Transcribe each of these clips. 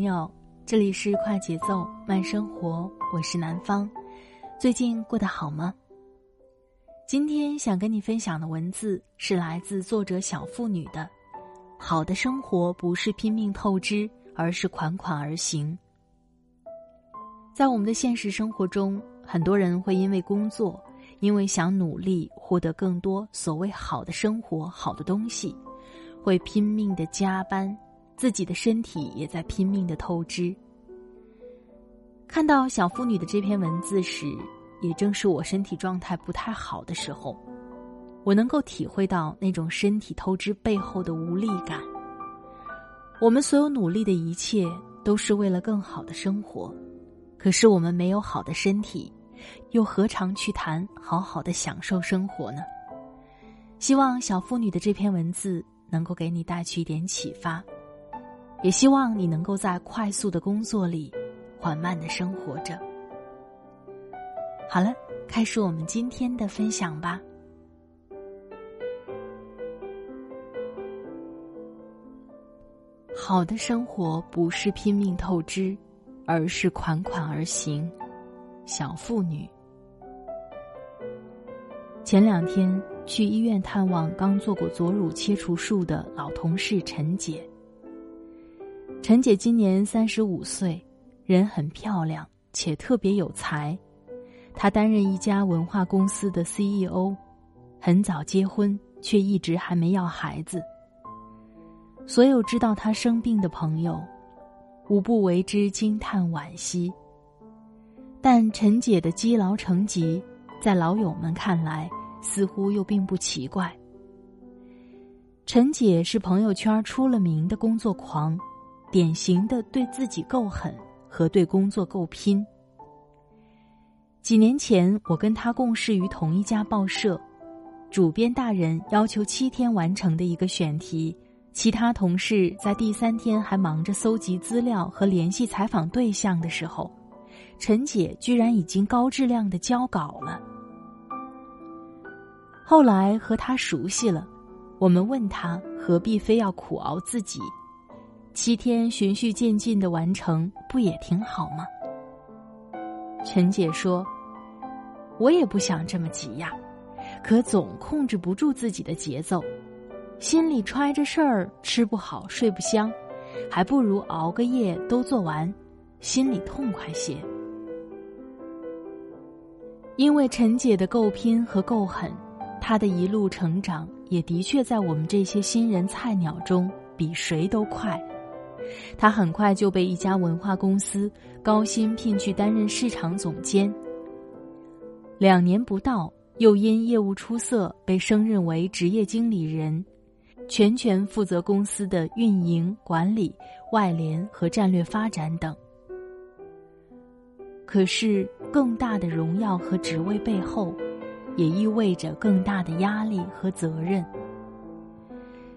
朋友，这里是快节奏慢生活，我是南方。最近过得好吗？今天想跟你分享的文字是来自作者小妇女的。好的生活不是拼命透支，而是款款而行。在我们的现实生活中，很多人会因为工作，因为想努力获得更多所谓好的生活、好的东西，会拼命的加班。自己的身体也在拼命的透支。看到小妇女的这篇文字时，也正是我身体状态不太好的时候，我能够体会到那种身体透支背后的无力感。我们所有努力的一切都是为了更好的生活，可是我们没有好的身体，又何尝去谈好好的享受生活呢？希望小妇女的这篇文字能够给你带去一点启发。也希望你能够在快速的工作里，缓慢的生活着。好了，开始我们今天的分享吧。好的生活不是拼命透支，而是款款而行。小妇女，前两天去医院探望刚做过左乳切除术的老同事陈姐。陈姐今年三十五岁，人很漂亮，且特别有才。她担任一家文化公司的 CEO，很早结婚，却一直还没要孩子。所有知道她生病的朋友，无不为之惊叹惋惜。但陈姐的积劳成疾，在老友们看来，似乎又并不奇怪。陈姐是朋友圈出了名的工作狂。典型的对自己够狠和对工作够拼。几年前，我跟他共事于同一家报社，主编大人要求七天完成的一个选题，其他同事在第三天还忙着搜集资料和联系采访对象的时候，陈姐居然已经高质量的交稿了。后来和他熟悉了，我们问他何必非要苦熬自己。七天循序渐进的完成，不也挺好吗？陈姐说：“我也不想这么急呀，可总控制不住自己的节奏，心里揣着事儿，吃不好睡不香，还不如熬个夜都做完，心里痛快些。”因为陈姐的够拼和够狠，她的一路成长也的确在我们这些新人菜鸟中比谁都快。他很快就被一家文化公司高薪聘去担任市场总监。两年不到，又因业务出色被升任为职业经理人，全权负责公司的运营管理、外联和战略发展等。可是，更大的荣耀和职位背后，也意味着更大的压力和责任。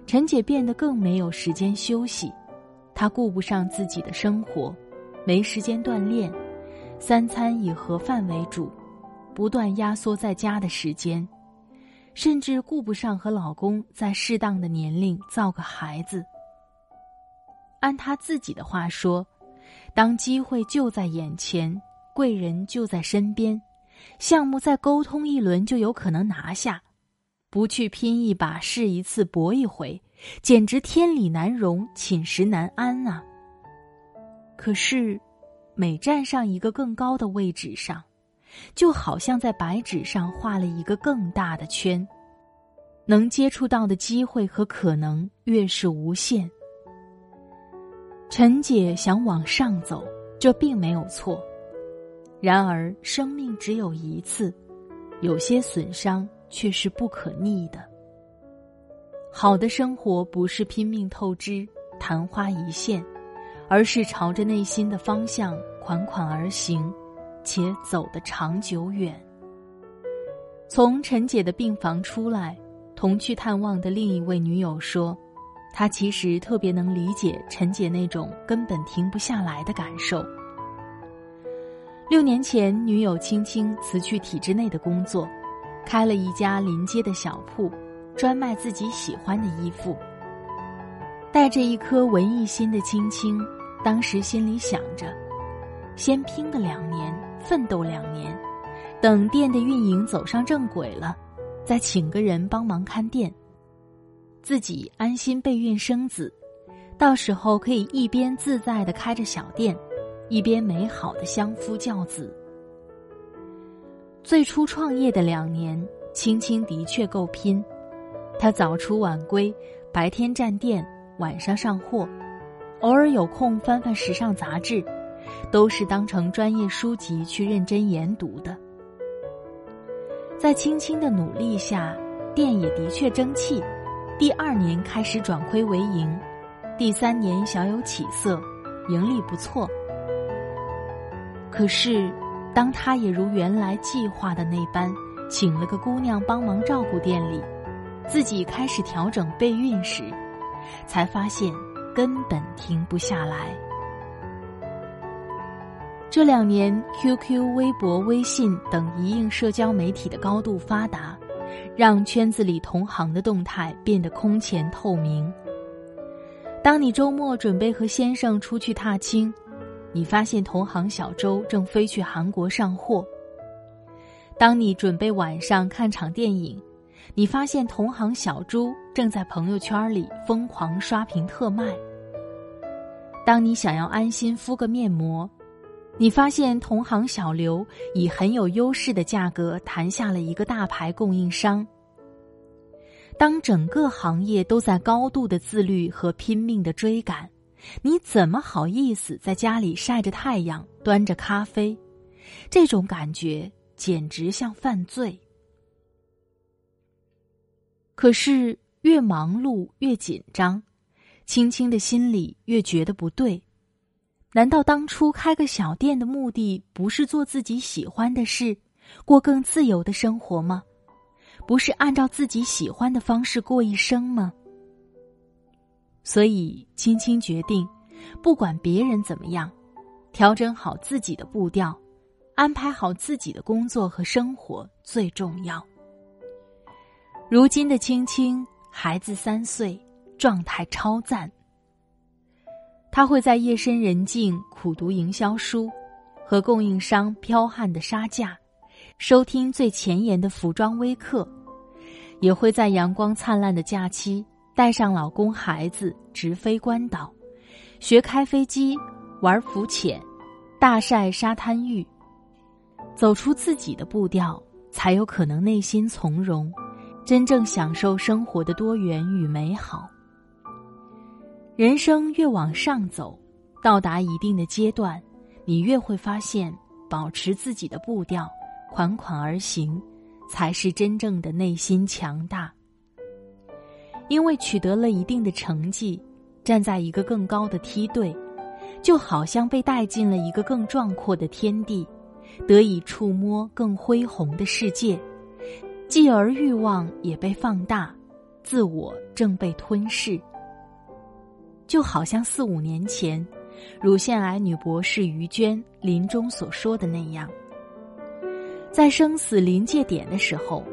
陈姐变得更没有时间休息。他顾不上自己的生活，没时间锻炼，三餐以盒饭为主，不断压缩在家的时间，甚至顾不上和老公在适当的年龄造个孩子。按他自己的话说，当机会就在眼前，贵人就在身边，项目再沟通一轮就有可能拿下，不去拼一把试一次搏一回，简直天理难容，寝食难安啊！可是，每站上一个更高的位置上，就好像在白纸上画了一个更大的圈，能接触到的机会和可能越是无限。陈姐想往上走，这并没有错。然而，生命只有一次，有些损伤却是不可逆的。好的生活不是拼命透支、昙花一现，而是朝着内心的方向款款而行。且走得长久远。从陈姐的病房出来，同去探望的另一位女友说：“她其实特别能理解陈姐那种根本停不下来的感受。”六年前，女友青青辞去体制内的工作，开了一家临街的小铺，专卖自己喜欢的衣服。带着一颗文艺心的青青，当时心里想着：先拼个两年。奋斗两年，等店的运营走上正轨了，再请个人帮忙看店，自己安心备孕生子，到时候可以一边自在的开着小店，一边美好的相夫教子。最初创业的两年，青青的确够拼，他早出晚归，白天站店，晚上上货，偶尔有空翻翻时尚杂志。都是当成专业书籍去认真研读的。在青青的努力下，店也的确争气。第二年开始转亏为盈，第三年小有起色，盈利不错。可是，当他也如原来计划的那般，请了个姑娘帮忙照顾店里，自己开始调整备孕时，才发现根本停不下来。这两年，QQ、微博、微信等一应社交媒体的高度发达，让圈子里同行的动态变得空前透明。当你周末准备和先生出去踏青，你发现同行小周正飞去韩国上货；当你准备晚上看场电影，你发现同行小朱正在朋友圈里疯狂刷屏特卖；当你想要安心敷个面膜。你发现同行小刘以很有优势的价格谈下了一个大牌供应商。当整个行业都在高度的自律和拼命的追赶，你怎么好意思在家里晒着太阳端着咖啡？这种感觉简直像犯罪。可是越忙碌越紧张，青青的心里越觉得不对。难道当初开个小店的目的不是做自己喜欢的事，过更自由的生活吗？不是按照自己喜欢的方式过一生吗？所以，青青决定，不管别人怎么样，调整好自己的步调，安排好自己的工作和生活最重要。如今的青青，孩子三岁，状态超赞。他会在夜深人静苦读营销书，和供应商彪悍的杀价，收听最前沿的服装微课，也会在阳光灿烂的假期带上老公孩子直飞关岛，学开飞机、玩浮潜、大晒沙滩浴，走出自己的步调，才有可能内心从容，真正享受生活的多元与美好。人生越往上走，到达一定的阶段，你越会发现，保持自己的步调，款款而行，才是真正的内心强大。因为取得了一定的成绩，站在一个更高的梯队，就好像被带进了一个更壮阔的天地，得以触摸更恢宏的世界，继而欲望也被放大，自我正被吞噬。就好像四五年前，乳腺癌女博士于娟临终所说的那样，在生死临界点的时候，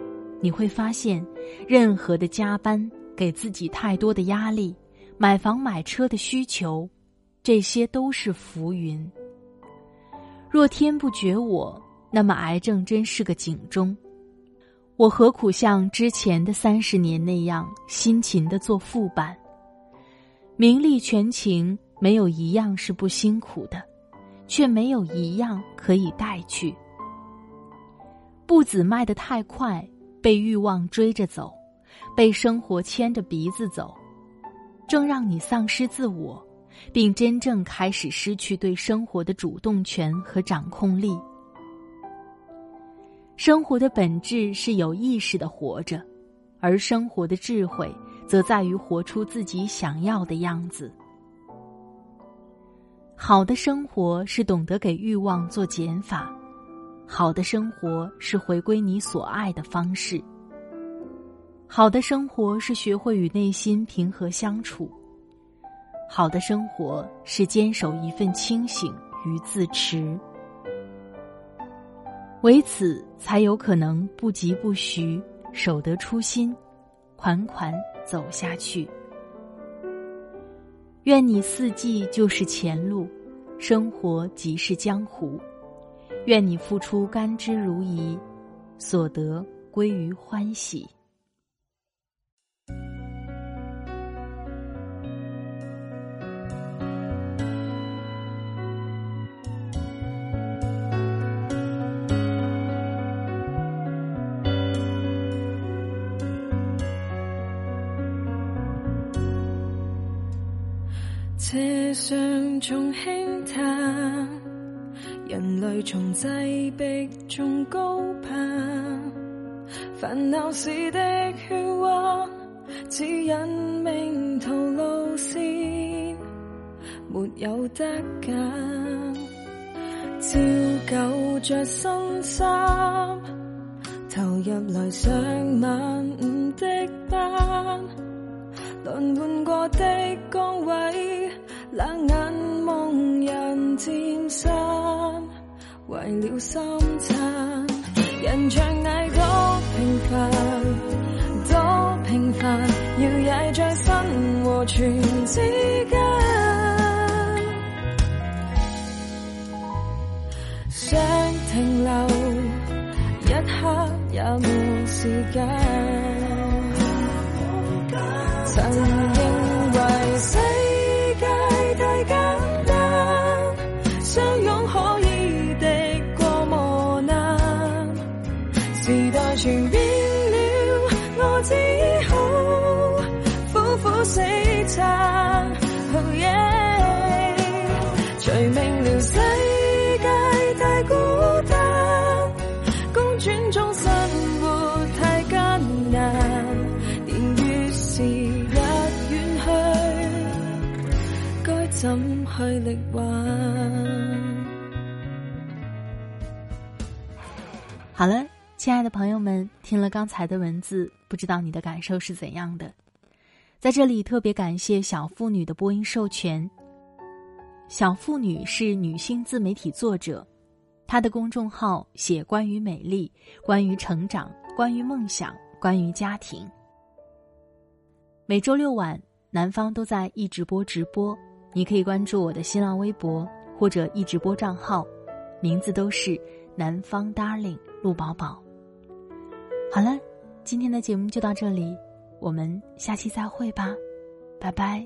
你会发现，任何的加班、给自己太多的压力、买房买车的需求，这些都是浮云。若天不绝我，那么癌症真是个警钟。我何苦像之前的三十年那样辛勤的做副班？名利权情没有一样是不辛苦的，却没有一样可以带去。步子迈得太快，被欲望追着走，被生活牵着鼻子走，正让你丧失自我，并真正开始失去对生活的主动权和掌控力。生活的本质是有意识的活着，而生活的智慧则在于活出自己想要的样子。好的生活是懂得给欲望做减法，好的生活是回归你所爱的方式。好的生活是学会与内心平和相处，好的生活是坚守一份清醒与自持。唯此，才有可能不疾不徐，守得初心，款款走下去。愿你四季就是前路，生活即是江湖。愿你付出甘之如饴，所得归于欢喜。车上从轻叹，人类从挤逼中高攀，烦恼时的喧哗，指引命途路线，没有得拣。照旧着新衫，投入来上晚午的班，轮换过的岗位。冷眼望人渐散，为了三餐，人像矮多平凡，多平凡，要踩在生和存之间，想停留一刻也没时间。全变了，我只好苦苦死撑。除明了世界太孤单，公转中生活太艰难，年月时日远去，该怎去力挽？好了。亲爱的朋友们，听了刚才的文字，不知道你的感受是怎样的？在这里特别感谢小妇女的播音授权。小妇女是女性自媒体作者，她的公众号写关于美丽、关于成长、关于梦想、关于家庭。每周六晚，南方都在一直播直播，你可以关注我的新浪微博或者一直播账号，名字都是南方 Darling 陆宝宝。好了，今天的节目就到这里，我们下期再会吧，拜拜。